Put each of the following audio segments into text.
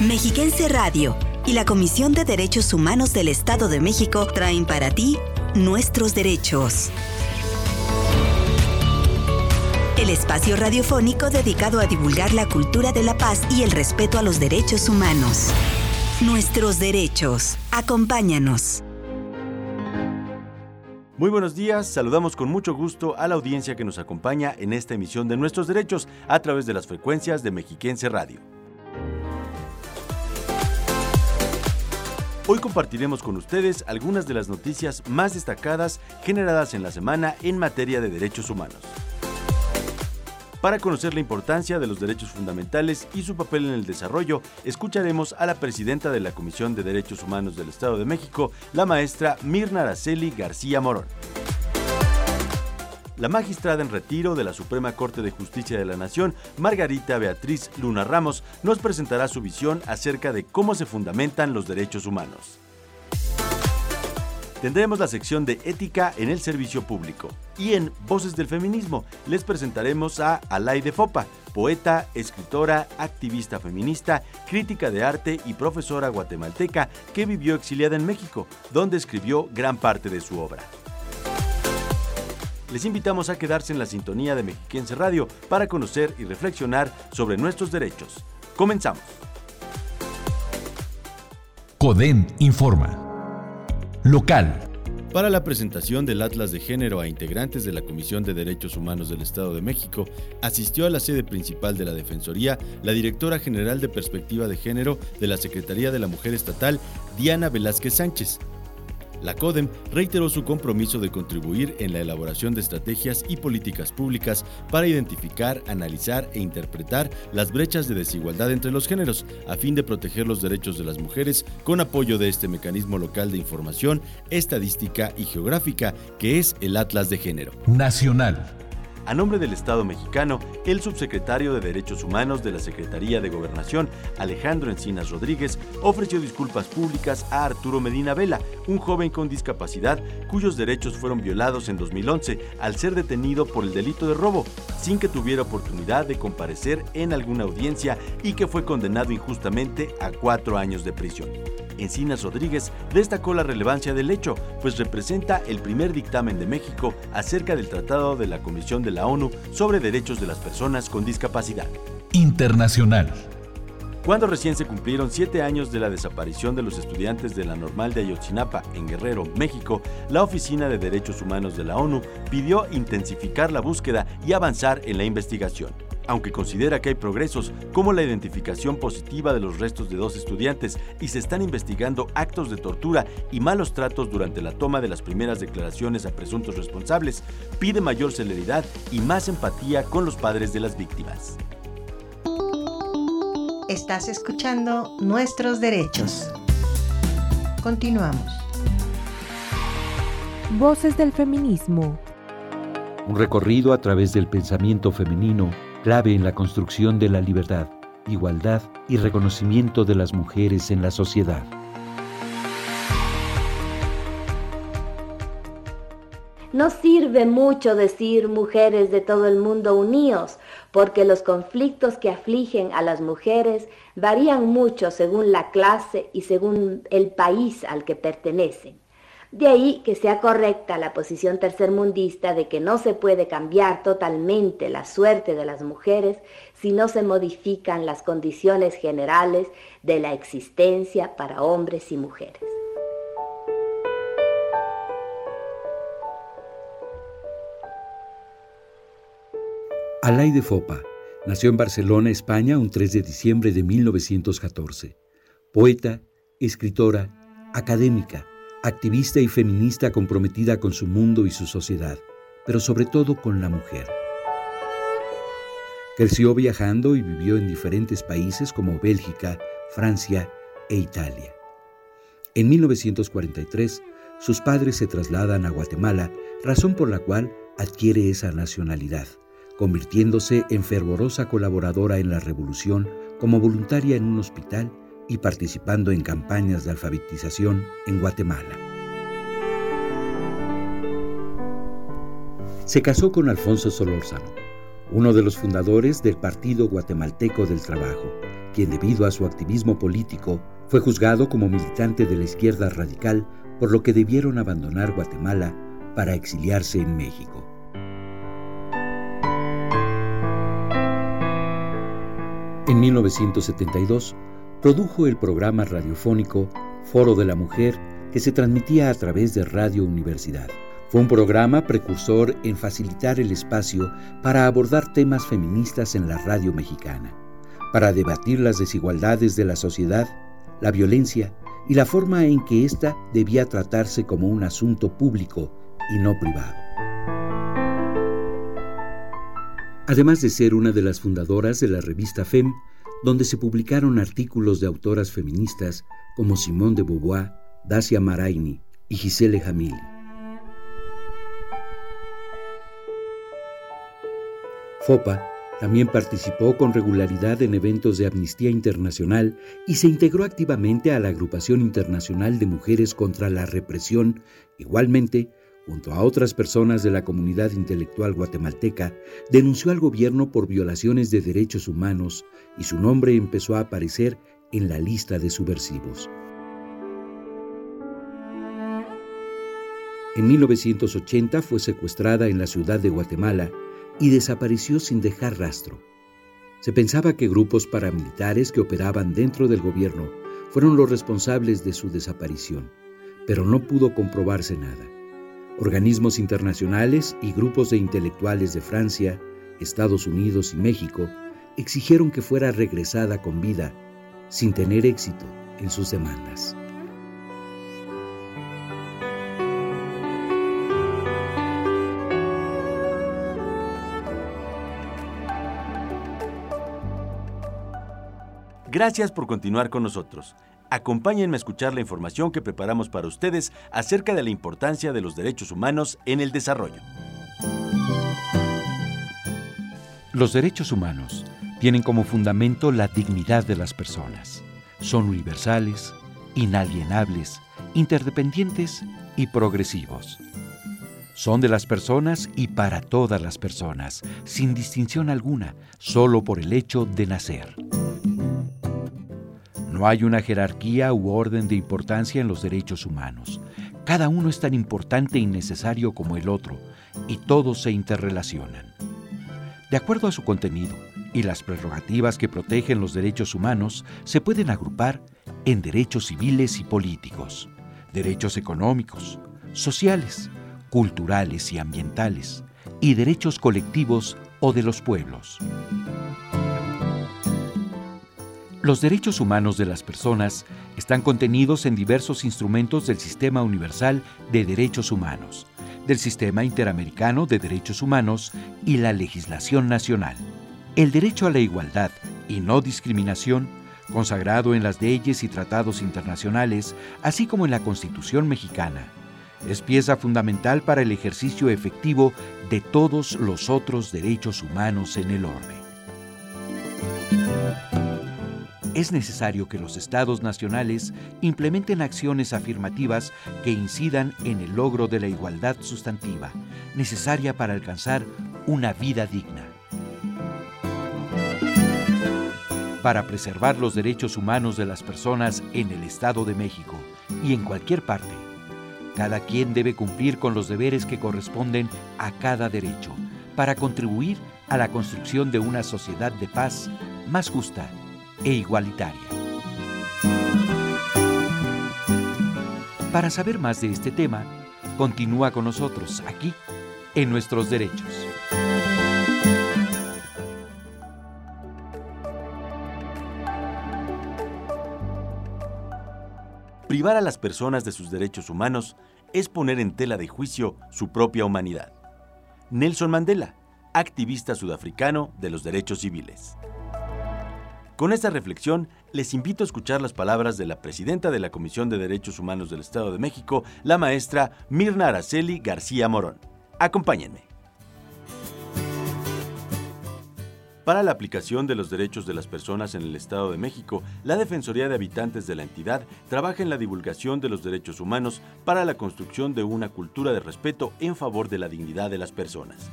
Mexiquense Radio y la Comisión de Derechos Humanos del Estado de México traen para ti nuestros derechos. El espacio radiofónico dedicado a divulgar la cultura de la paz y el respeto a los derechos humanos. Nuestros derechos. Acompáñanos. Muy buenos días, saludamos con mucho gusto a la audiencia que nos acompaña en esta emisión de Nuestros Derechos a través de las frecuencias de Mexiquense Radio. Hoy compartiremos con ustedes algunas de las noticias más destacadas generadas en la semana en materia de derechos humanos. Para conocer la importancia de los derechos fundamentales y su papel en el desarrollo, escucharemos a la presidenta de la Comisión de Derechos Humanos del Estado de México, la maestra Mirna Araceli García Morón. La magistrada en retiro de la Suprema Corte de Justicia de la Nación, Margarita Beatriz Luna Ramos, nos presentará su visión acerca de cómo se fundamentan los derechos humanos. Tendremos la sección de ética en el servicio público. Y en Voces del Feminismo les presentaremos a Alaide Fopa, poeta, escritora, activista feminista, crítica de arte y profesora guatemalteca que vivió exiliada en México, donde escribió gran parte de su obra. Les invitamos a quedarse en la sintonía de Mexiquense Radio para conocer y reflexionar sobre nuestros derechos. Comenzamos. CODEN informa. Local. Para la presentación del Atlas de Género a integrantes de la Comisión de Derechos Humanos del Estado de México, asistió a la sede principal de la Defensoría la directora general de Perspectiva de Género de la Secretaría de la Mujer Estatal, Diana Velázquez Sánchez, la CODEM reiteró su compromiso de contribuir en la elaboración de estrategias y políticas públicas para identificar, analizar e interpretar las brechas de desigualdad entre los géneros, a fin de proteger los derechos de las mujeres con apoyo de este mecanismo local de información, estadística y geográfica que es el Atlas de Género. Nacional. A nombre del Estado mexicano, el subsecretario de Derechos Humanos de la Secretaría de Gobernación, Alejandro Encinas Rodríguez, ofreció disculpas públicas a Arturo Medina Vela, un joven con discapacidad cuyos derechos fueron violados en 2011 al ser detenido por el delito de robo, sin que tuviera oportunidad de comparecer en alguna audiencia y que fue condenado injustamente a cuatro años de prisión. Encinas Rodríguez destacó la relevancia del hecho, pues representa el primer dictamen de México acerca del Tratado de la Comisión de la ONU sobre Derechos de las Personas con Discapacidad. Internacional. Cuando recién se cumplieron siete años de la desaparición de los estudiantes de la Normal de Ayotzinapa en Guerrero, México, la Oficina de Derechos Humanos de la ONU pidió intensificar la búsqueda y avanzar en la investigación aunque considera que hay progresos como la identificación positiva de los restos de dos estudiantes y se están investigando actos de tortura y malos tratos durante la toma de las primeras declaraciones a presuntos responsables, pide mayor celeridad y más empatía con los padres de las víctimas. Estás escuchando Nuestros Derechos. Continuamos. Voces del Feminismo. Un recorrido a través del pensamiento femenino clave en la construcción de la libertad, igualdad y reconocimiento de las mujeres en la sociedad. No sirve mucho decir mujeres de todo el mundo unidos, porque los conflictos que afligen a las mujeres varían mucho según la clase y según el país al que pertenecen. De ahí que sea correcta la posición tercermundista de que no se puede cambiar totalmente la suerte de las mujeres si no se modifican las condiciones generales de la existencia para hombres y mujeres. Alaide Fopa nació en Barcelona, España, un 3 de diciembre de 1914. Poeta, escritora, académica activista y feminista comprometida con su mundo y su sociedad, pero sobre todo con la mujer. Creció viajando y vivió en diferentes países como Bélgica, Francia e Italia. En 1943, sus padres se trasladan a Guatemala, razón por la cual adquiere esa nacionalidad, convirtiéndose en fervorosa colaboradora en la revolución como voluntaria en un hospital y participando en campañas de alfabetización en Guatemala. Se casó con Alfonso Solórzano, uno de los fundadores del Partido Guatemalteco del Trabajo, quien debido a su activismo político fue juzgado como militante de la izquierda radical, por lo que debieron abandonar Guatemala para exiliarse en México. En 1972, produjo el programa radiofónico Foro de la Mujer que se transmitía a través de Radio Universidad. Fue un programa precursor en facilitar el espacio para abordar temas feministas en la radio mexicana, para debatir las desigualdades de la sociedad, la violencia y la forma en que ésta debía tratarse como un asunto público y no privado. Además de ser una de las fundadoras de la revista FEM, donde se publicaron artículos de autoras feministas como Simone de Beauvoir, Dacia Maraini y Gisele Jamili. FOPA también participó con regularidad en eventos de Amnistía Internacional y se integró activamente a la Agrupación Internacional de Mujeres contra la Represión. Igualmente, junto a otras personas de la comunidad intelectual guatemalteca, denunció al gobierno por violaciones de derechos humanos y su nombre empezó a aparecer en la lista de subversivos. En 1980 fue secuestrada en la ciudad de Guatemala y desapareció sin dejar rastro. Se pensaba que grupos paramilitares que operaban dentro del gobierno fueron los responsables de su desaparición, pero no pudo comprobarse nada. Organismos internacionales y grupos de intelectuales de Francia, Estados Unidos y México exigieron que fuera regresada con vida, sin tener éxito en sus demandas. Gracias por continuar con nosotros. Acompáñenme a escuchar la información que preparamos para ustedes acerca de la importancia de los derechos humanos en el desarrollo. Los derechos humanos tienen como fundamento la dignidad de las personas. Son universales, inalienables, interdependientes y progresivos. Son de las personas y para todas las personas, sin distinción alguna, solo por el hecho de nacer. No hay una jerarquía u orden de importancia en los derechos humanos. Cada uno es tan importante y necesario como el otro, y todos se interrelacionan. De acuerdo a su contenido y las prerrogativas que protegen los derechos humanos, se pueden agrupar en derechos civiles y políticos, derechos económicos, sociales, culturales y ambientales, y derechos colectivos o de los pueblos. Los derechos humanos de las personas están contenidos en diversos instrumentos del Sistema Universal de Derechos Humanos, del Sistema Interamericano de Derechos Humanos y la legislación nacional. El derecho a la igualdad y no discriminación, consagrado en las leyes y tratados internacionales, así como en la Constitución mexicana, es pieza fundamental para el ejercicio efectivo de todos los otros derechos humanos en el orden. Es necesario que los estados nacionales implementen acciones afirmativas que incidan en el logro de la igualdad sustantiva, necesaria para alcanzar una vida digna. Para preservar los derechos humanos de las personas en el Estado de México y en cualquier parte, cada quien debe cumplir con los deberes que corresponden a cada derecho para contribuir a la construcción de una sociedad de paz más justa e igualitaria. Para saber más de este tema, continúa con nosotros aquí en Nuestros Derechos. Privar a las personas de sus derechos humanos es poner en tela de juicio su propia humanidad. Nelson Mandela, activista sudafricano de los derechos civiles. Con esta reflexión, les invito a escuchar las palabras de la presidenta de la Comisión de Derechos Humanos del Estado de México, la maestra Mirna Araceli García Morón. Acompáñenme. Para la aplicación de los derechos de las personas en el Estado de México, la Defensoría de Habitantes de la entidad trabaja en la divulgación de los derechos humanos para la construcción de una cultura de respeto en favor de la dignidad de las personas.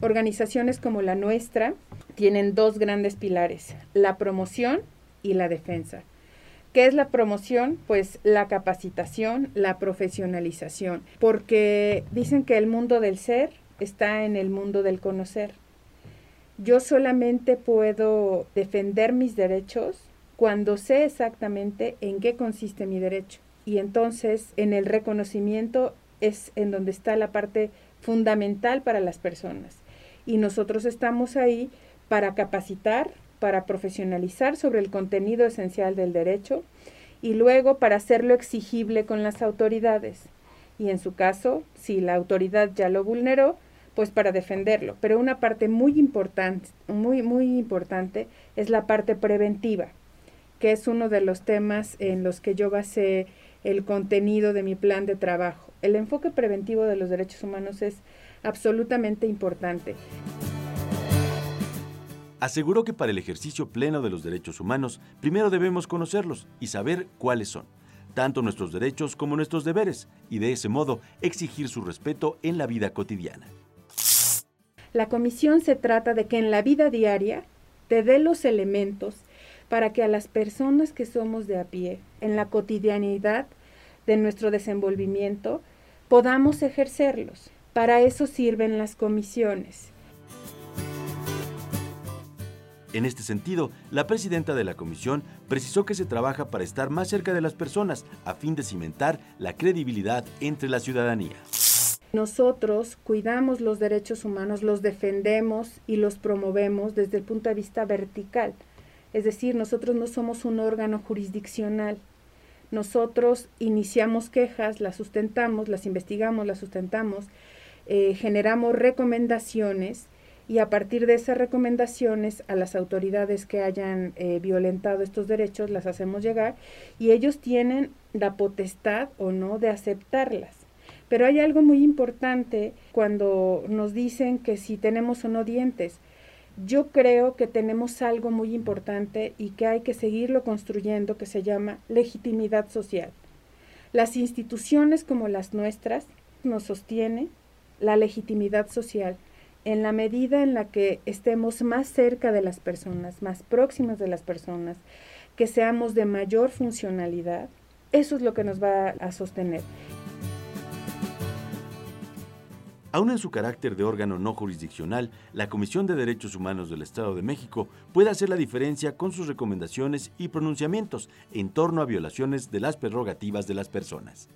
Organizaciones como la nuestra tienen dos grandes pilares, la promoción y la defensa. ¿Qué es la promoción? Pues la capacitación, la profesionalización, porque dicen que el mundo del ser está en el mundo del conocer. Yo solamente puedo defender mis derechos cuando sé exactamente en qué consiste mi derecho. Y entonces en el reconocimiento es en donde está la parte fundamental para las personas. Y nosotros estamos ahí para capacitar, para profesionalizar sobre el contenido esencial del derecho y luego para hacerlo exigible con las autoridades. Y en su caso, si la autoridad ya lo vulneró, pues para defenderlo. Pero una parte muy importante, muy, muy importante es la parte preventiva, que es uno de los temas en los que yo basé el contenido de mi plan de trabajo. El enfoque preventivo de los derechos humanos es absolutamente importante. Aseguró que para el ejercicio pleno de los derechos humanos, primero debemos conocerlos y saber cuáles son, tanto nuestros derechos como nuestros deberes, y de ese modo exigir su respeto en la vida cotidiana. La comisión se trata de que en la vida diaria te dé los elementos para que a las personas que somos de a pie, en la cotidianidad de nuestro desenvolvimiento, podamos ejercerlos. Para eso sirven las comisiones. En este sentido, la presidenta de la comisión precisó que se trabaja para estar más cerca de las personas a fin de cimentar la credibilidad entre la ciudadanía. Nosotros cuidamos los derechos humanos, los defendemos y los promovemos desde el punto de vista vertical. Es decir, nosotros no somos un órgano jurisdiccional. Nosotros iniciamos quejas, las sustentamos, las investigamos, las sustentamos, eh, generamos recomendaciones y a partir de esas recomendaciones a las autoridades que hayan eh, violentado estos derechos las hacemos llegar y ellos tienen la potestad o no de aceptarlas. Pero hay algo muy importante cuando nos dicen que si tenemos o no dientes. Yo creo que tenemos algo muy importante y que hay que seguirlo construyendo que se llama legitimidad social. Las instituciones como las nuestras nos sostienen la legitimidad social en la medida en la que estemos más cerca de las personas, más próximas de las personas, que seamos de mayor funcionalidad, eso es lo que nos va a sostener. Aún en su carácter de órgano no jurisdiccional, la Comisión de Derechos Humanos del Estado de México puede hacer la diferencia con sus recomendaciones y pronunciamientos en torno a violaciones de las prerrogativas de las personas.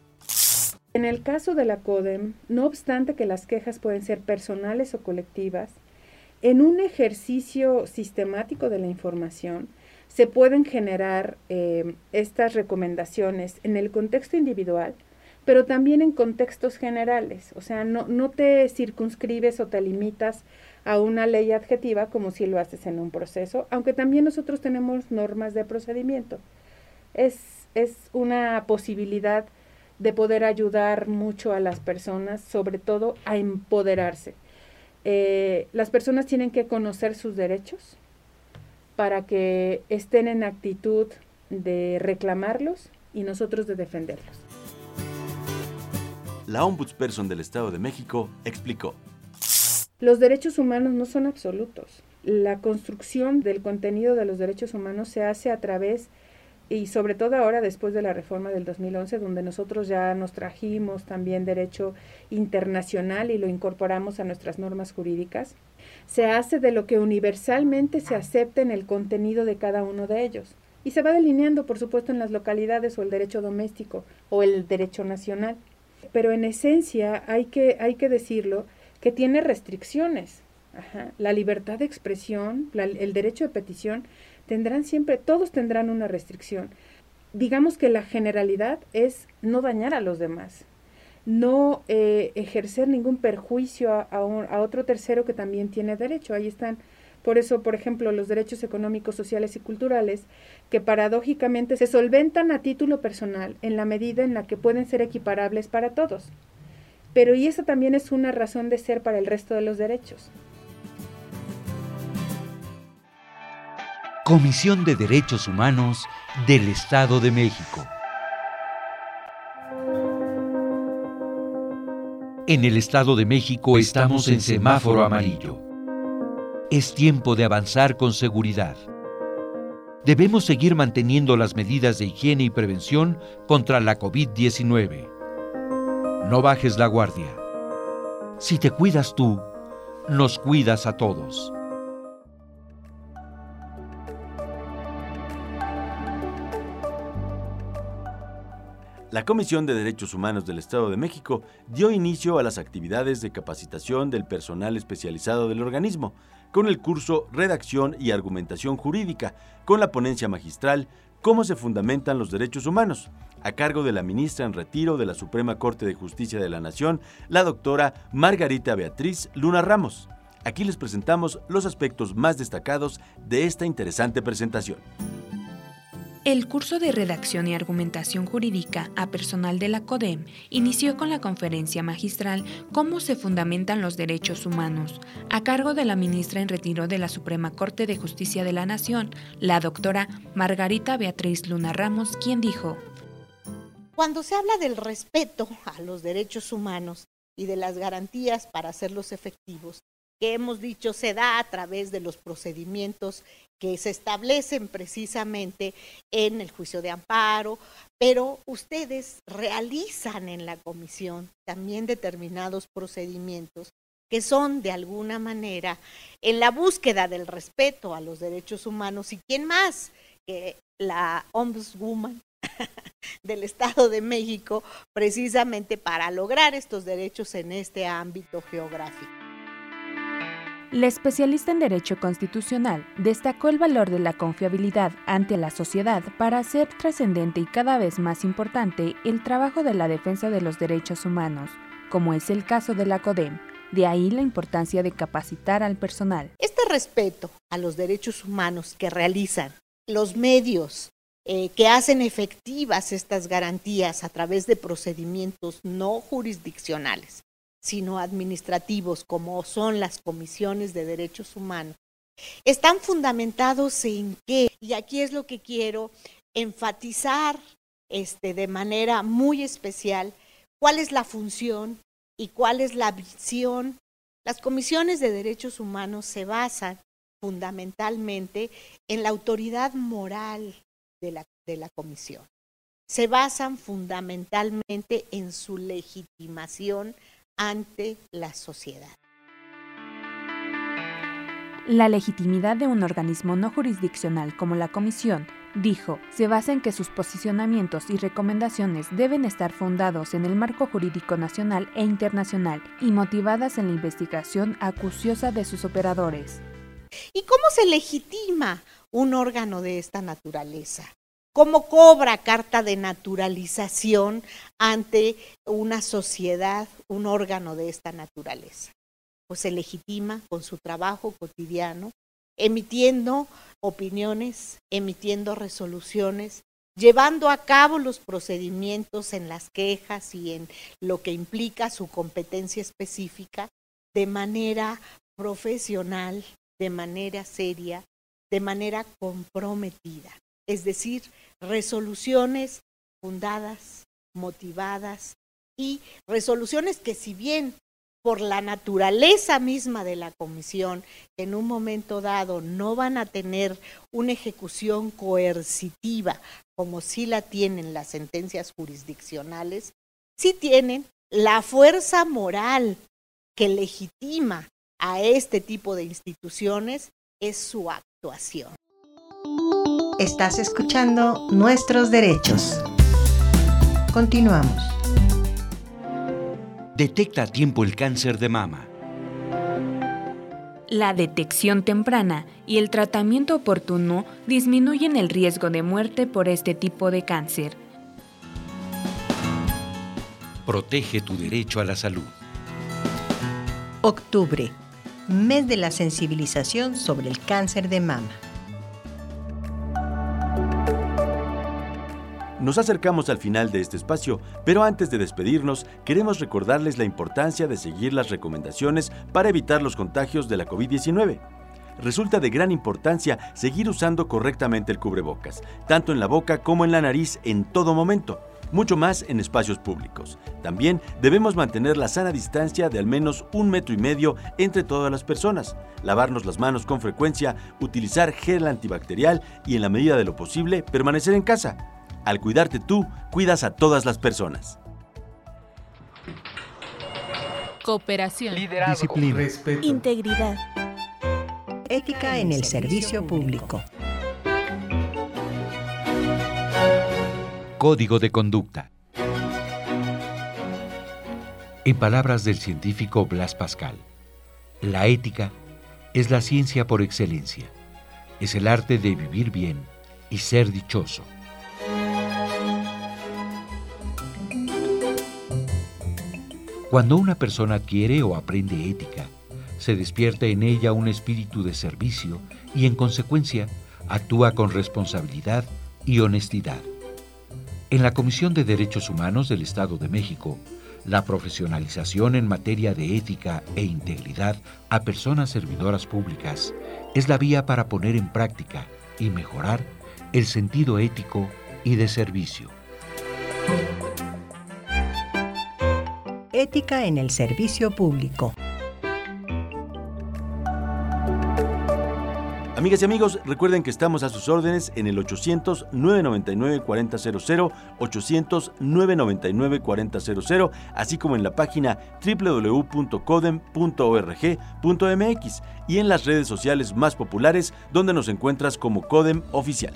En el caso de la CODEM, no obstante que las quejas pueden ser personales o colectivas, en un ejercicio sistemático de la información se pueden generar eh, estas recomendaciones en el contexto individual, pero también en contextos generales. O sea, no, no te circunscribes o te limitas a una ley adjetiva como si lo haces en un proceso, aunque también nosotros tenemos normas de procedimiento. Es, es una posibilidad de poder ayudar mucho a las personas, sobre todo a empoderarse. Eh, las personas tienen que conocer sus derechos para que estén en actitud de reclamarlos y nosotros de defenderlos. La ombudsperson del Estado de México explicó. Los derechos humanos no son absolutos. La construcción del contenido de los derechos humanos se hace a través y sobre todo ahora después de la reforma del 2011, donde nosotros ya nos trajimos también derecho internacional y lo incorporamos a nuestras normas jurídicas, se hace de lo que universalmente se acepta en el contenido de cada uno de ellos. Y se va delineando, por supuesto, en las localidades o el derecho doméstico o el derecho nacional. Pero en esencia hay que, hay que decirlo que tiene restricciones. La libertad de expresión, el derecho de petición tendrán siempre, todos tendrán una restricción. Digamos que la generalidad es no dañar a los demás, no eh, ejercer ningún perjuicio a, a, otro tercero que también tiene derecho. Ahí están, por eso, por ejemplo, los derechos económicos, sociales y culturales, que paradójicamente se solventan a título personal en la medida en la que pueden ser equiparables para todos. Pero y eso también es una razón de ser para el resto de los derechos. Comisión de Derechos Humanos del Estado de México. En el Estado de México estamos en semáforo amarillo. Es tiempo de avanzar con seguridad. Debemos seguir manteniendo las medidas de higiene y prevención contra la COVID-19. No bajes la guardia. Si te cuidas tú, nos cuidas a todos. La Comisión de Derechos Humanos del Estado de México dio inicio a las actividades de capacitación del personal especializado del organismo, con el curso Redacción y Argumentación Jurídica, con la ponencia magistral Cómo se fundamentan los derechos humanos, a cargo de la ministra en retiro de la Suprema Corte de Justicia de la Nación, la doctora Margarita Beatriz Luna Ramos. Aquí les presentamos los aspectos más destacados de esta interesante presentación. El curso de redacción y argumentación jurídica a personal de la CODEM inició con la conferencia magistral Cómo se fundamentan los derechos humanos, a cargo de la ministra en retiro de la Suprema Corte de Justicia de la Nación, la doctora Margarita Beatriz Luna Ramos, quien dijo, Cuando se habla del respeto a los derechos humanos y de las garantías para hacerlos efectivos, que hemos dicho se da a través de los procedimientos que se establecen precisamente en el juicio de amparo, pero ustedes realizan en la comisión también determinados procedimientos que son de alguna manera en la búsqueda del respeto a los derechos humanos y quién más que la Ombudswoman del Estado de México precisamente para lograr estos derechos en este ámbito geográfico. La especialista en Derecho Constitucional destacó el valor de la confiabilidad ante la sociedad para hacer trascendente y cada vez más importante el trabajo de la defensa de los derechos humanos, como es el caso de la CODEM. De ahí la importancia de capacitar al personal. Este respeto a los derechos humanos que realizan los medios eh, que hacen efectivas estas garantías a través de procedimientos no jurisdiccionales sino administrativos, como son las comisiones de derechos humanos, están fundamentados en qué, y aquí es lo que quiero enfatizar este, de manera muy especial, cuál es la función y cuál es la visión. Las comisiones de derechos humanos se basan fundamentalmente en la autoridad moral de la, de la comisión. Se basan fundamentalmente en su legitimación ante la sociedad. La legitimidad de un organismo no jurisdiccional como la Comisión, dijo, se basa en que sus posicionamientos y recomendaciones deben estar fundados en el marco jurídico nacional e internacional y motivadas en la investigación acuciosa de sus operadores. ¿Y cómo se legitima un órgano de esta naturaleza? Cómo cobra carta de naturalización ante una sociedad, un órgano de esta naturaleza. Pues se legitima con su trabajo cotidiano, emitiendo opiniones, emitiendo resoluciones, llevando a cabo los procedimientos en las quejas y en lo que implica su competencia específica de manera profesional, de manera seria, de manera comprometida es decir, resoluciones fundadas, motivadas y resoluciones que si bien por la naturaleza misma de la comisión, en un momento dado no van a tener una ejecución coercitiva como sí la tienen las sentencias jurisdiccionales, sí tienen la fuerza moral que legitima a este tipo de instituciones es su actuación. Estás escuchando Nuestros Derechos. Continuamos. Detecta a tiempo el cáncer de mama. La detección temprana y el tratamiento oportuno disminuyen el riesgo de muerte por este tipo de cáncer. Protege tu derecho a la salud. Octubre, mes de la sensibilización sobre el cáncer de mama. Nos acercamos al final de este espacio, pero antes de despedirnos, queremos recordarles la importancia de seguir las recomendaciones para evitar los contagios de la COVID-19. Resulta de gran importancia seguir usando correctamente el cubrebocas, tanto en la boca como en la nariz en todo momento. mucho más en espacios públicos. También debemos mantener la sana distancia de al menos un metro y medio entre todas las personas, lavarnos las manos con frecuencia, utilizar gel antibacterial y en la medida de lo posible permanecer en casa. Al cuidarte tú, cuidas a todas las personas. Cooperación. Disciplina. Respeto. Integridad. Ética en el servicio público. Código de conducta. En palabras del científico Blas Pascal, la ética es la ciencia por excelencia. Es el arte de vivir bien y ser dichoso. Cuando una persona adquiere o aprende ética, se despierta en ella un espíritu de servicio y en consecuencia actúa con responsabilidad y honestidad. En la Comisión de Derechos Humanos del Estado de México, la profesionalización en materia de ética e integridad a personas servidoras públicas es la vía para poner en práctica y mejorar el sentido ético y de servicio. Ética en el servicio público. Amigas y amigos, recuerden que estamos a sus órdenes en el 800-999-4000, 800-999-4000, así como en la página www.codem.org.mx y en las redes sociales más populares donde nos encuentras como Codem Oficial.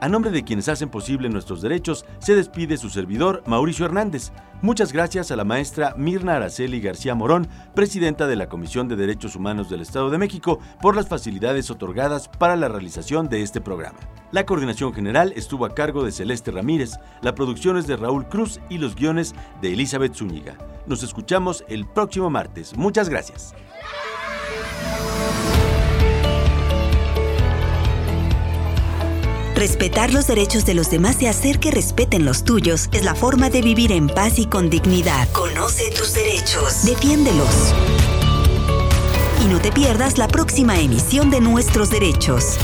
A nombre de quienes hacen posible nuestros derechos, se despide su servidor Mauricio Hernández. Muchas gracias a la maestra Mirna Araceli García Morón, presidenta de la Comisión de Derechos Humanos del Estado de México, por las facilidades otorgadas para la realización de este programa. La coordinación general estuvo a cargo de Celeste Ramírez, la producción es de Raúl Cruz y los guiones de Elizabeth Zúñiga. Nos escuchamos el próximo martes. Muchas gracias. Respetar los derechos de los demás y hacer que respeten los tuyos es la forma de vivir en paz y con dignidad. Conoce tus derechos. Defiéndelos. Y no te pierdas la próxima emisión de Nuestros Derechos.